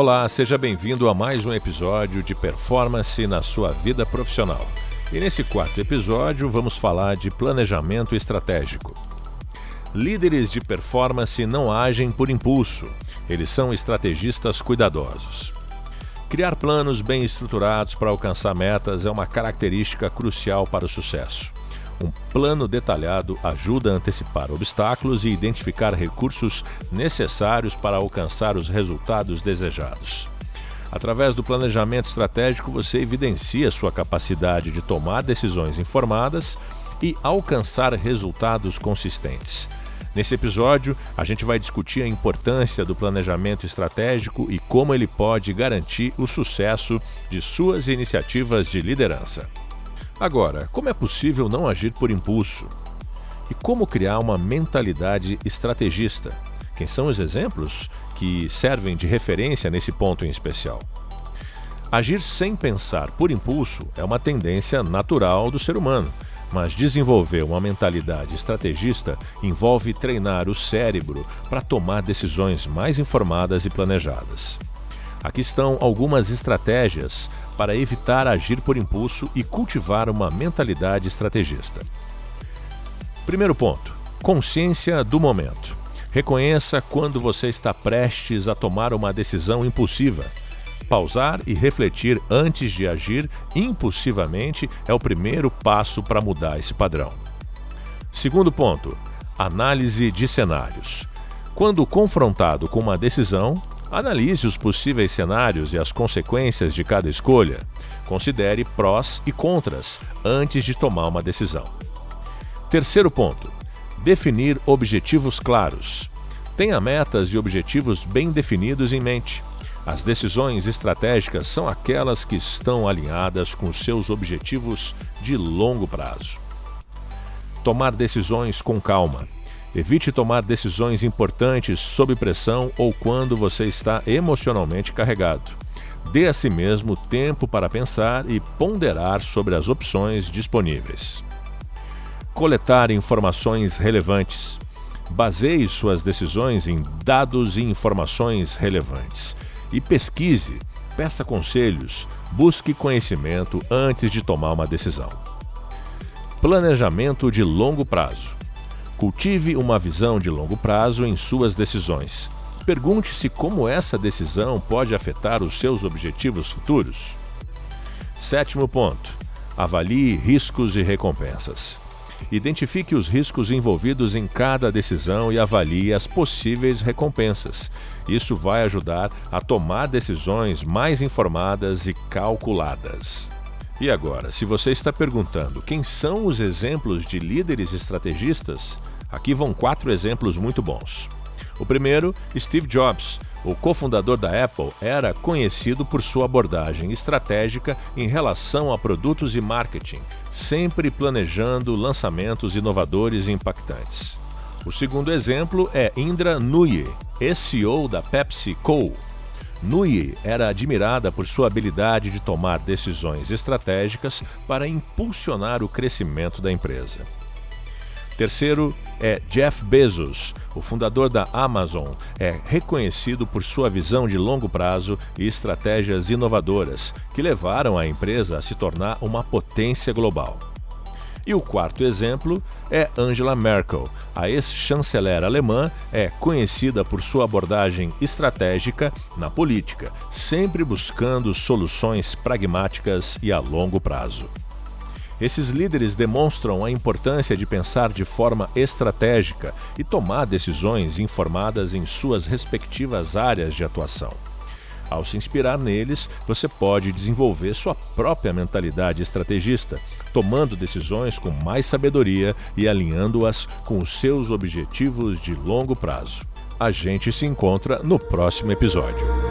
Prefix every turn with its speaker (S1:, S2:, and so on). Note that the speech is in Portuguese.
S1: Olá, seja bem-vindo a mais um episódio de Performance na sua vida profissional. E nesse quarto episódio vamos falar de planejamento estratégico. Líderes de performance não agem por impulso, eles são estrategistas cuidadosos. Criar planos bem estruturados para alcançar metas é uma característica crucial para o sucesso. Um plano detalhado ajuda a antecipar obstáculos e identificar recursos necessários para alcançar os resultados desejados. Através do planejamento estratégico, você evidencia sua capacidade de tomar decisões informadas e alcançar resultados consistentes. Nesse episódio, a gente vai discutir a importância do planejamento estratégico e como ele pode garantir o sucesso de suas iniciativas de liderança. Agora, como é possível não agir por impulso? E como criar uma mentalidade estrategista? Quem são os exemplos que servem de referência nesse ponto em especial? Agir sem pensar por impulso é uma tendência natural do ser humano, mas desenvolver uma mentalidade estrategista envolve treinar o cérebro para tomar decisões mais informadas e planejadas. Aqui estão algumas estratégias para evitar agir por impulso e cultivar uma mentalidade estrategista. Primeiro ponto: consciência do momento. Reconheça quando você está prestes a tomar uma decisão impulsiva. Pausar e refletir antes de agir impulsivamente é o primeiro passo para mudar esse padrão. Segundo ponto: análise de cenários. Quando confrontado com uma decisão, Analise os possíveis cenários e as consequências de cada escolha. Considere prós e contras antes de tomar uma decisão. Terceiro ponto: definir objetivos claros. Tenha metas e objetivos bem definidos em mente. As decisões estratégicas são aquelas que estão alinhadas com seus objetivos de longo prazo. Tomar decisões com calma. Evite tomar decisões importantes sob pressão ou quando você está emocionalmente carregado. Dê a si mesmo tempo para pensar e ponderar sobre as opções disponíveis. Coletar informações relevantes. Baseie suas decisões em dados e informações relevantes. E pesquise, peça conselhos, busque conhecimento antes de tomar uma decisão. Planejamento de longo prazo. Cultive uma visão de longo prazo em suas decisões. Pergunte-se como essa decisão pode afetar os seus objetivos futuros. Sétimo ponto: avalie riscos e recompensas. Identifique os riscos envolvidos em cada decisão e avalie as possíveis recompensas. Isso vai ajudar a tomar decisões mais informadas e calculadas. E agora, se você está perguntando quem são os exemplos de líderes estrategistas, aqui vão quatro exemplos muito bons. O primeiro, Steve Jobs, o cofundador da Apple, era conhecido por sua abordagem estratégica em relação a produtos e marketing, sempre planejando lançamentos inovadores e impactantes. O segundo exemplo é Indra Nooyi, CEO da PepsiCo, Nui era admirada por sua habilidade de tomar decisões estratégicas para impulsionar o crescimento da empresa. Terceiro é Jeff Bezos, o fundador da Amazon, é reconhecido por sua visão de longo prazo e estratégias inovadoras que levaram a empresa a se tornar uma potência global. E o quarto exemplo é Angela Merkel. A ex-chanceler alemã é conhecida por sua abordagem estratégica na política, sempre buscando soluções pragmáticas e a longo prazo. Esses líderes demonstram a importância de pensar de forma estratégica e tomar decisões informadas em suas respectivas áreas de atuação. Ao se inspirar neles, você pode desenvolver sua própria mentalidade estrategista, tomando decisões com mais sabedoria e alinhando-as com os seus objetivos de longo prazo. A gente se encontra no próximo episódio.